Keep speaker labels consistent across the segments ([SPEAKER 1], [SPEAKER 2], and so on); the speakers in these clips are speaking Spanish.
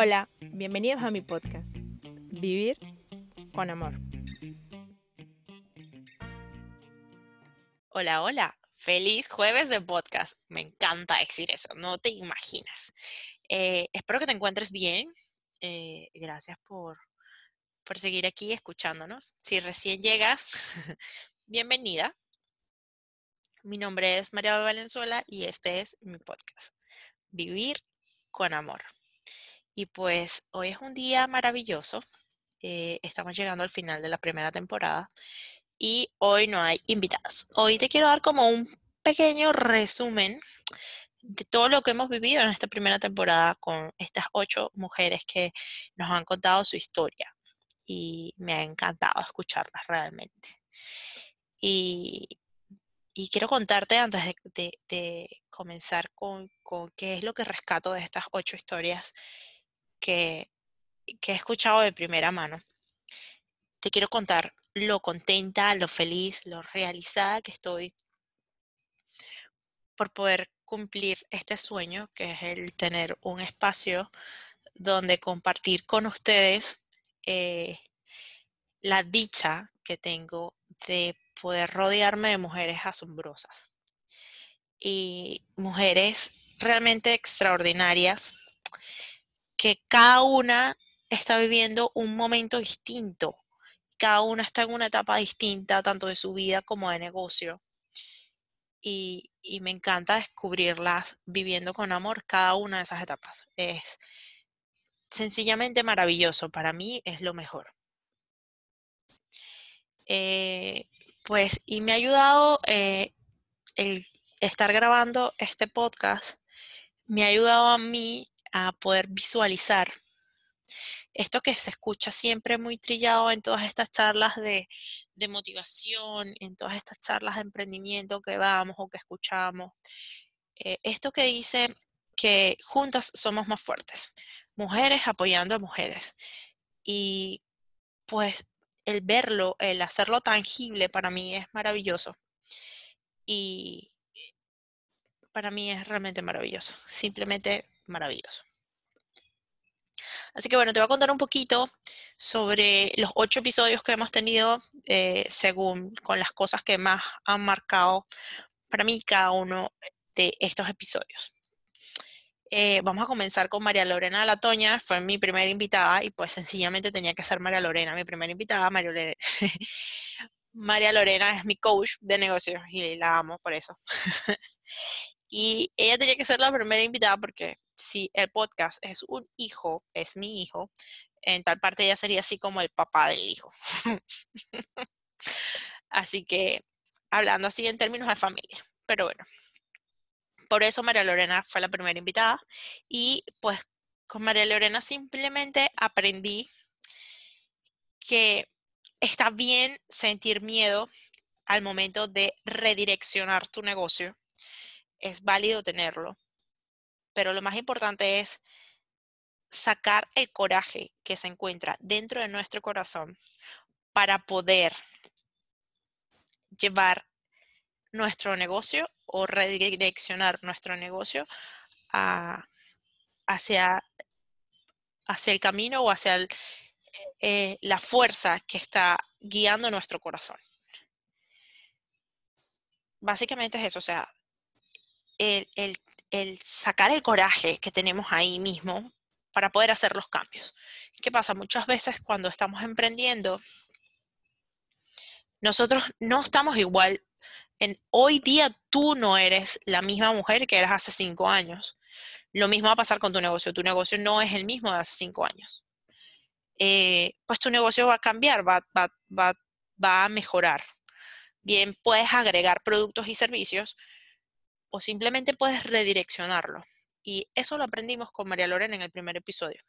[SPEAKER 1] Hola, bienvenidos a mi podcast, Vivir con Amor.
[SPEAKER 2] Hola, hola, feliz jueves de podcast. Me encanta decir eso, no te imaginas. Eh, espero que te encuentres bien. Eh, gracias por, por seguir aquí escuchándonos. Si recién llegas, bienvenida. Mi nombre es María Valenzuela y este es mi podcast, Vivir con Amor. Y pues hoy es un día maravilloso. Eh, estamos llegando al final de la primera temporada y hoy no hay invitadas. Hoy te quiero dar como un pequeño resumen de todo lo que hemos vivido en esta primera temporada con estas ocho mujeres que nos han contado su historia y me ha encantado escucharlas realmente. Y, y quiero contarte antes de, comenzar con, qué es lo que rescato de estas ocho historias que, he escuchado de primera mano. Te quiero contar lo contenta, lo feliz, lo realizada que estoy por poder cumplir este sueño, que es el tener un espacio donde compartir con ustedes eh, la dicha que tengo de poder rodearme de mujeres asombrosas y mujeres realmente extraordinarias que cada una está viviendo un momento distinto, cada una está en una etapa distinta tanto de su vida como de negocio. Y, y me encanta descubrirlas viviendo con amor cada una de esas etapas. Es sencillamente maravilloso, para mí es lo mejor. Eh, pues, y me ha ayudado eh, el estar grabando este podcast, me ha ayudado a mí a poder visualizar esto que se escucha siempre muy trillado en todas estas charlas de, motivación, en todas estas charlas de emprendimiento que vamos o que escuchamos. Eh, esto que dice que juntas somos más fuertes, mujeres apoyando a mujeres. Y pues el verlo, el hacerlo tangible para mí es maravilloso. Y para mí es realmente maravilloso, simplemente maravilloso. Así que bueno, te voy a contar un poquito sobre los ocho episodios que hemos tenido, eh, según con las cosas que más han marcado para mí cada uno de estos episodios. Eh, vamos a comenzar con María Lorena Latoña, fue mi primera invitada y pues sencillamente tenía que ser María Lorena, mi primera invitada, María Lorena. María Lorena es mi coach de negocios y la amo por eso. y ella tenía que ser la primera invitada porque si el podcast es un hijo, es mi hijo, en tal parte ella sería así como el papá del hijo. así que hablando así en términos de familia, pero bueno. Por eso María Lorena fue la primera invitada y pues con María Lorena simplemente aprendí que está bien sentir miedo al momento de redireccionar tu negocio. Es válido tenerlo, pero lo más importante es sacar el coraje que se encuentra dentro de nuestro corazón para poder llevar nuestro negocio o redireccionar nuestro negocio hacia, hacia el camino o hacia eh, la fuerza que está guiando nuestro corazón. Básicamente es eso, o sea, el, sacar el coraje que tenemos ahí mismo para poder hacer los cambios. ¿Qué pasa? Muchas veces cuando estamos emprendiendo, nosotros no estamos igual hoy día tú no eres la misma mujer que eras hace cinco años. Lo mismo va a pasar con tu negocio. Tu negocio no es el mismo de hace cinco años. Eh, pues tu negocio va a cambiar, va a mejorar. Bien, puedes agregar productos y servicios o simplemente puedes redireccionarlo. Y eso lo aprendimos con María Lorena en el primer episodio.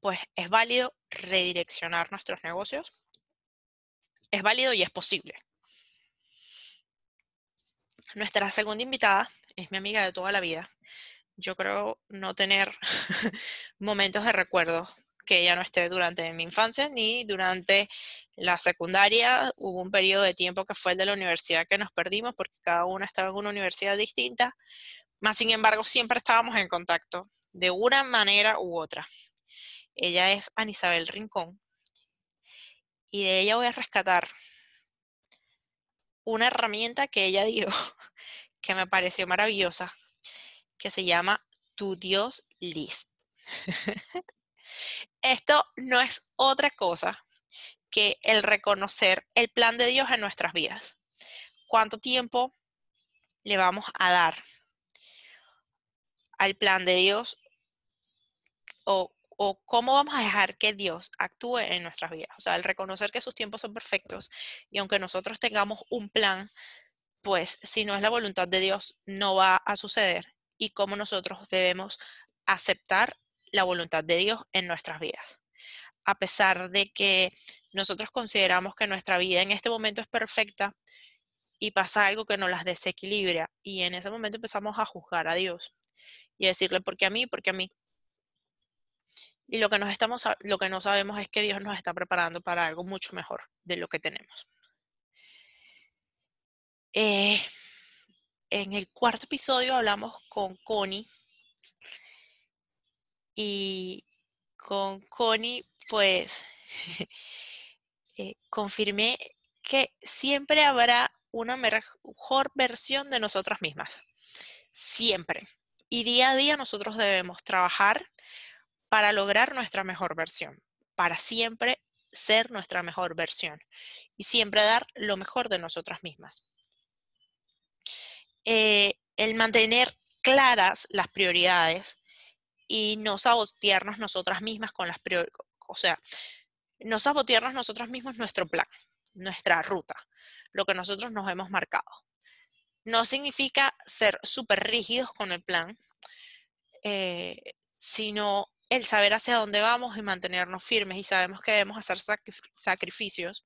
[SPEAKER 2] Pues es válido redireccionar nuestros negocios. Es válido y es posible. Nuestra segunda invitada es mi amiga de toda la vida. Yo creo no tener momentos de recuerdo que ella no esté durante mi infancia ni durante la secundaria. Hubo un periodo de tiempo que fue el de la universidad que nos perdimos porque cada una estaba en una universidad distinta. Más sin embargo, siempre estábamos en contacto de una manera u otra. Ella es Anisabel Rincón y de ella voy a rescatar una herramienta que ella dio que me pareció maravillosa, que se llama Tu Dios List. Esto no es otra cosa que el reconocer el plan de Dios en nuestras vidas. ¿Cuánto tiempo le vamos a dar al plan de Dios o, cómo vamos a dejar que Dios actúe en nuestras vidas. O sea, el reconocer que sus tiempos son perfectos y aunque nosotros tengamos un plan, pues si no es la voluntad de Dios, no va a suceder y cómo nosotros debemos aceptar la voluntad de Dios en nuestras vidas. A pesar de que nosotros consideramos que nuestra vida en este momento es perfecta y pasa algo que nos las desequilibra y en ese momento empezamos a juzgar a Dios y decirle, ¿por qué a mí? ¿Por qué a mí? Y lo que, nos estamos, lo que no sabemos es que Dios nos está preparando para algo mucho mejor de lo que tenemos. Eh, en el cuarto episodio hablamos con Connie y con Connie pues eh, confirmé que siempre habrá una mejor versión de nosotras mismas. Siempre. Y día a día nosotros debemos trabajar para lograr nuestra mejor versión, para siempre ser nuestra mejor versión y siempre dar lo mejor de nosotras mismas. Eh, el mantener claras las prioridades y no sabotearnos nosotras mismas con las prioridades, o sea, no sabotearnos nosotros mismos nuestro plan, nuestra ruta, lo que nosotros nos hemos marcado. No significa ser súper rígidos con el plan, eh, sino el saber hacia dónde vamos y mantenernos firmes y sabemos que debemos hacer sacrificios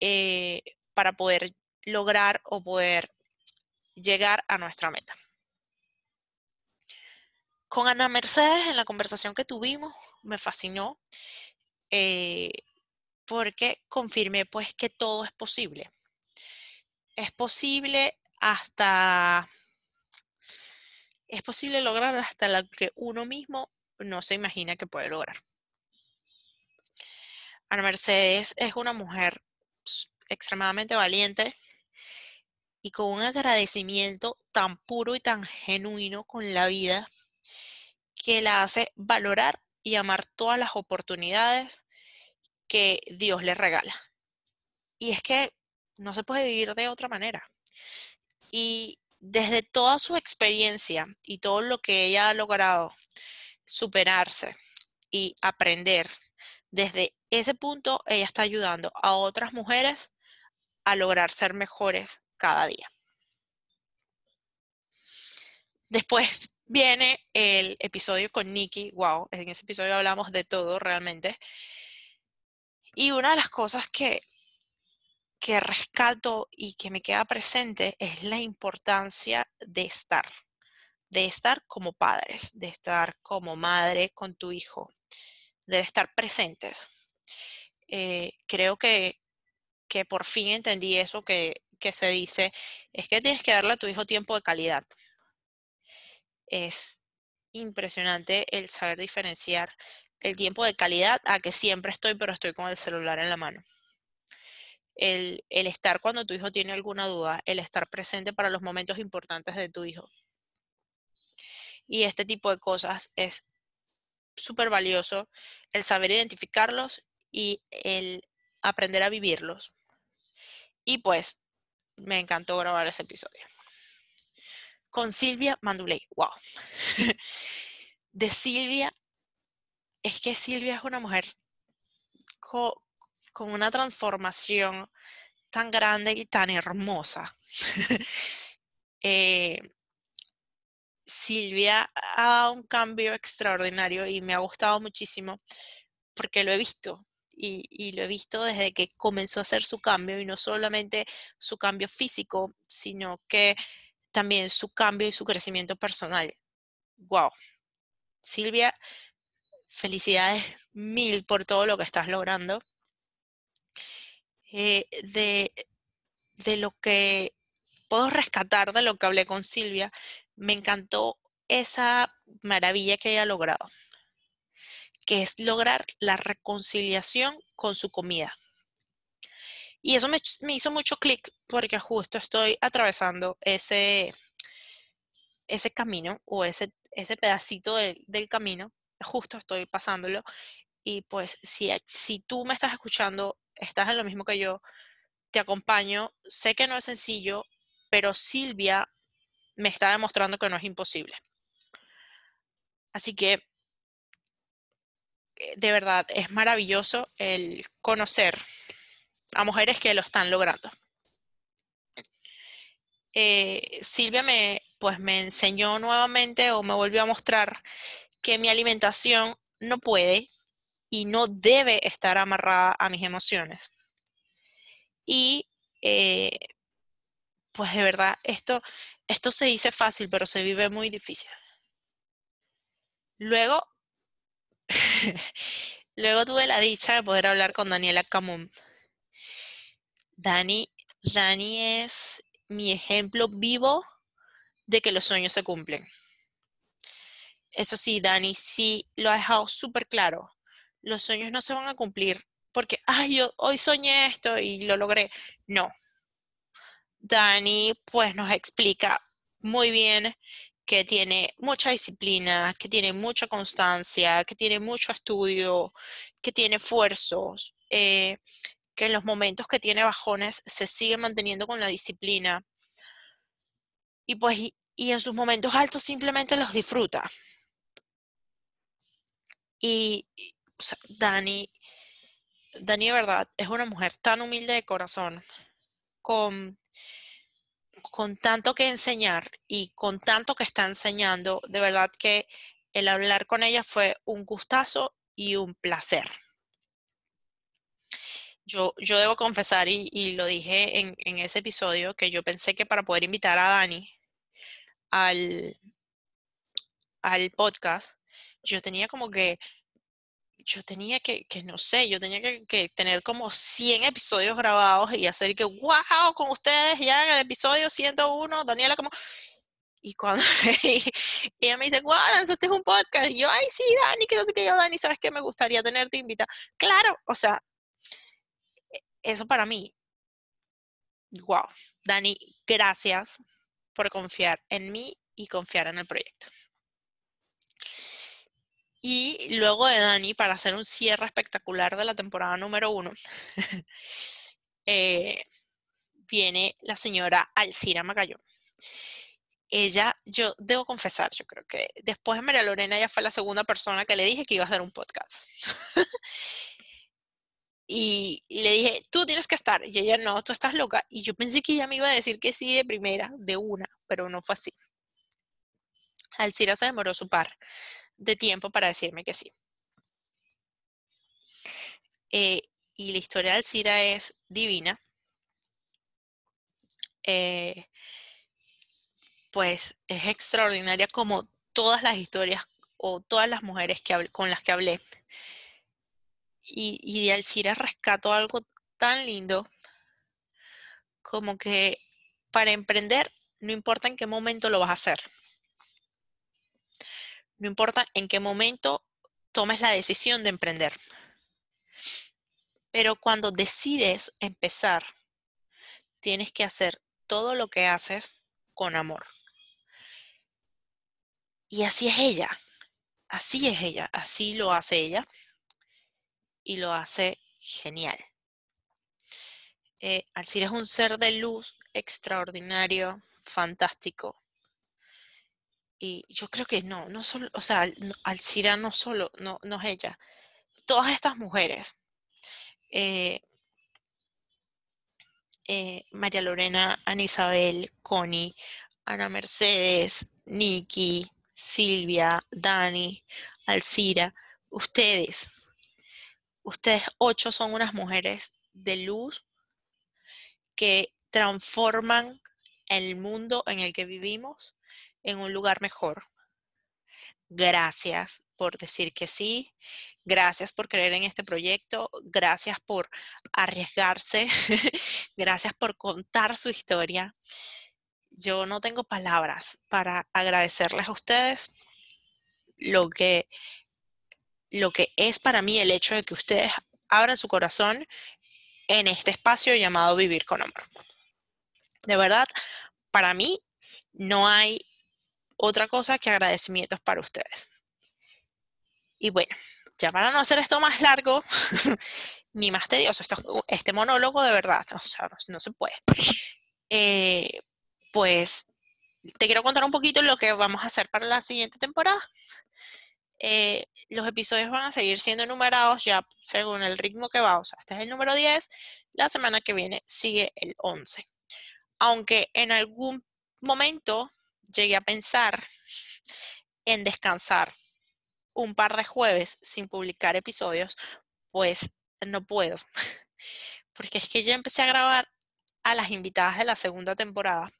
[SPEAKER 2] eh, para poder lograr o poder llegar a nuestra meta. Con Ana Mercedes en la conversación que tuvimos me fascinó eh, porque confirmé pues que todo es posible. Es posible hasta, es posible lograr hasta lo que uno mismo no se imagina que puede lograr. Ana Mercedes es una mujer extremadamente valiente y con un agradecimiento tan puro y tan genuino con la vida que la hace valorar y amar todas las oportunidades que Dios le regala. Y es que no se puede vivir de otra manera. Y desde toda su experiencia y todo lo que ella ha logrado superarse y aprender, desde ese punto ella está ayudando a otras mujeres a lograr ser mejores cada día. Después viene el episodio con Nikki. Wow, en ese episodio hablamos de todo realmente. Y una de las cosas que, que rescato y que me queda presente es la importancia de estar, de estar como padres, de estar como madre con tu hijo, de estar presentes. Eh, creo que, que por fin entendí eso que, que se dice, es que tienes que darle a tu hijo tiempo de calidad es impresionante el saber diferenciar el tiempo de calidad a que siempre estoy, pero estoy con el celular en la mano. El, estar cuando tu hijo tiene alguna duda, el estar presente para los momentos importantes de tu hijo. Y este tipo de cosas es súper valioso, el saber identificarlos y el aprender a vivirlos. Y pues, me encantó grabar ese episodio con Silvia Manduley. ¡Wow! De Silvia, es que Silvia es una mujer con, una transformación tan grande y tan hermosa. Eh, Silvia ha dado un cambio extraordinario y me ha gustado muchísimo porque lo he visto y, y, lo he visto desde que comenzó a hacer su cambio y no solamente su cambio físico, sino que también su cambio y su crecimiento personal. ¡Wow! Silvia, felicidades mil por todo lo que estás logrando. Eh, de, de lo que puedo rescatar de lo que hablé con Silvia, me encantó esa maravilla que ella ha logrado, que es lograr la reconciliación con su comida. Y eso me, hizo mucho clic porque justo estoy atravesando ese, ese camino o ese, ese pedacito del camino, justo estoy pasándolo. Y pues si, si tú me estás escuchando, estás en lo mismo que yo, te acompaño. Sé que no es sencillo, pero Silvia me está demostrando que no es imposible. Así que, eh, de verdad, es maravilloso el conocer a mujeres que lo están logrando. Eh, Silvia me, pues me enseñó nuevamente o me volvió a mostrar que mi alimentación no puede y no debe estar amarrada a mis emociones. Y eh, pues de verdad, esto, esto se dice fácil, pero se vive muy difícil. Luego, luego tuve la dicha de poder hablar con Daniela Camun. Dani, Dani es mi ejemplo vivo de que los sueños se cumplen. Eso sí, Dani sí lo ha dejado súper claro. Los sueños no se van a cumplir porque, ay, yo hoy soñé esto y lo logré. No. Dani pues nos explica muy bien que tiene mucha disciplina, que tiene mucha constancia, que tiene mucho estudio, que tiene esfuerzos, eh, que en los momentos que tiene bajones se sigue manteniendo con la disciplina. Y pues, y, en sus momentos altos simplemente los disfruta. Y, Dani, Dani de verdad es una mujer tan humilde de corazón, con, con tanto que enseñar y con tanto que está enseñando, de verdad que el hablar con ella fue un gustazo y un placer. Yo, yo debo confesar, y, lo dije en, en, ese episodio, que yo pensé que para poder invitar a Dani al, al podcast, yo tenía como que, yo tenía que, que no sé, yo tenía que, que, tener como 100 episodios grabados y hacer que, wow, con ustedes ya en el episodio 101, Daniela como... Y cuando ella me dice, wow, lanzaste un podcast, y yo, ay, sí, Dani, que no sé qué, yo, Dani, ¿sabes qué? Me gustaría tenerte invitada. Claro, o sea, eso para mí, wow. Dani, gracias por confiar en mí y confiar en el proyecto. Y luego de Dani, para hacer un cierre espectacular de la temporada número uno, eh, viene la señora Alcira Magallón. Ella, yo debo confesar, yo creo que después de María Lorena, ella fue la segunda persona que le dije que iba a hacer un podcast. Y, le dije, tú tienes que estar. Y ella, no, tú estás loca. Y yo pensé que ella me iba a decir que sí de primera, de una, pero no fue así. Alcira se demoró su par de tiempo para decirme que sí. Eh, y la historia de Alcira es divina. Eh, pues es extraordinaria como todas las historias o todas las mujeres que con las que hablé y, de Alcira rescato algo tan lindo como que para emprender no importa en qué momento lo vas a hacer. No importa en qué momento tomes la decisión de emprender. Pero cuando decides empezar, tienes que hacer todo lo que haces con amor. Y así es ella. Así es ella. Así lo hace ella y lo hace genial. Eh, Alcira es un ser de luz extraordinario, fantástico. Y yo creo que no, no solo, o sea, Alcira no solo, no, no es ella. Todas estas mujeres, eh, eh, María Lorena, Ana Isabel, Connie, Ana Mercedes, Nikki, Silvia, Dani, Alcira, ustedes, Ustedes ocho son unas mujeres de luz que transforman el mundo en el que vivimos en un lugar mejor. Gracias por decir que sí, gracias por creer en este proyecto, gracias por arriesgarse, gracias por contar su historia. yo no tengo palabras para agradecerles a ustedes lo que, lo que es para mí el hecho de que ustedes abran su corazón en este espacio llamado Vivir con Amor. De verdad, para mí no hay otra cosa que agradecimientos para ustedes. Y bueno, ya para no hacer esto más largo ni más tedioso, este monólogo de verdad, o sea, no, se puede. Eh, pues te quiero contar un poquito lo que vamos a hacer para la siguiente temporada. Eh, los episodios van a seguir siendo numerados ya según el ritmo que va. O sea, este es el número 10, la semana que viene sigue el 11. Aunque en algún momento llegué a pensar en descansar un par de jueves sin publicar episodios, pues no puedo. Porque es que yo empecé a grabar a las invitadas de la segunda temporada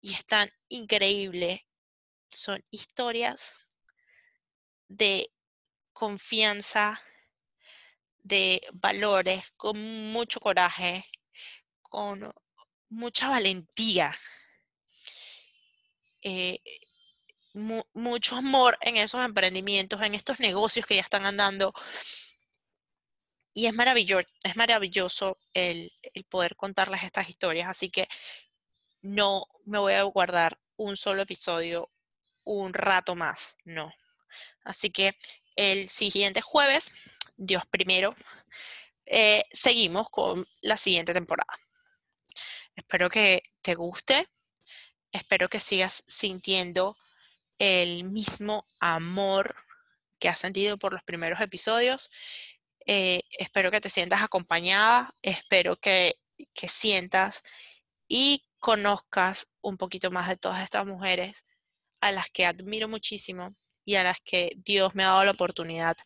[SPEAKER 2] y están increíbles. Son historias de confianza, de valores, con mucho coraje, con mucha valentía. Eh, mucho amor en esos emprendimientos, en estos negocios que ya están andando. Y es maravilloso, es maravilloso el, el poder contarles estas historias. Así que no me voy a guardar un solo episodio un rato más, no. Así que el siguiente jueves, Dios primero, eh, seguimos con la siguiente temporada. Espero que te guste, espero que sigas sintiendo el mismo amor que has sentido por los primeros episodios. Eh, espero que te sientas acompañada, espero que, que sientas y conozcas un poquito más de todas estas mujeres a las que admiro muchísimo y a las que Dios me ha dado la oportunidad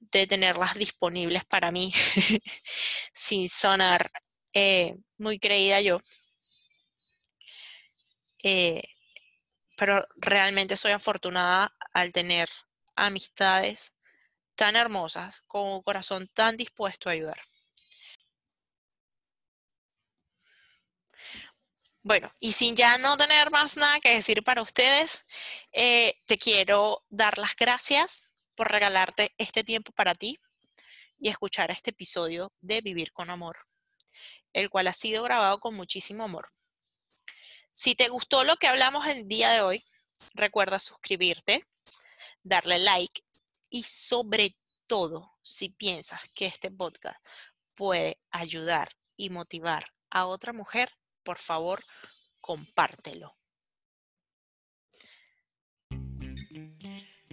[SPEAKER 2] de tenerlas disponibles para mí sin sonar eh, muy creída yo. Eh, pero realmente soy afortunada al tener amistades tan hermosas, con un corazón tan dispuesto a ayudar. Bueno, y sin ya no tener más nada que decir para ustedes, eh, te quiero dar las gracias por regalarte este tiempo para ti y escuchar este episodio de Vivir con Amor, el cual ha sido grabado con muchísimo amor. Si te gustó lo que hablamos el día de hoy, recuerda suscribirte, darle like y sobre todo, si piensas que este podcast puede ayudar y motivar a otra mujer, por favor, compártelo.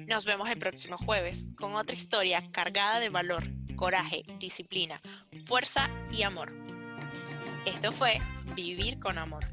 [SPEAKER 2] Nos vemos el próximo jueves con otra historia cargada de valor, coraje, disciplina, fuerza y amor. Esto fue Vivir con Amor.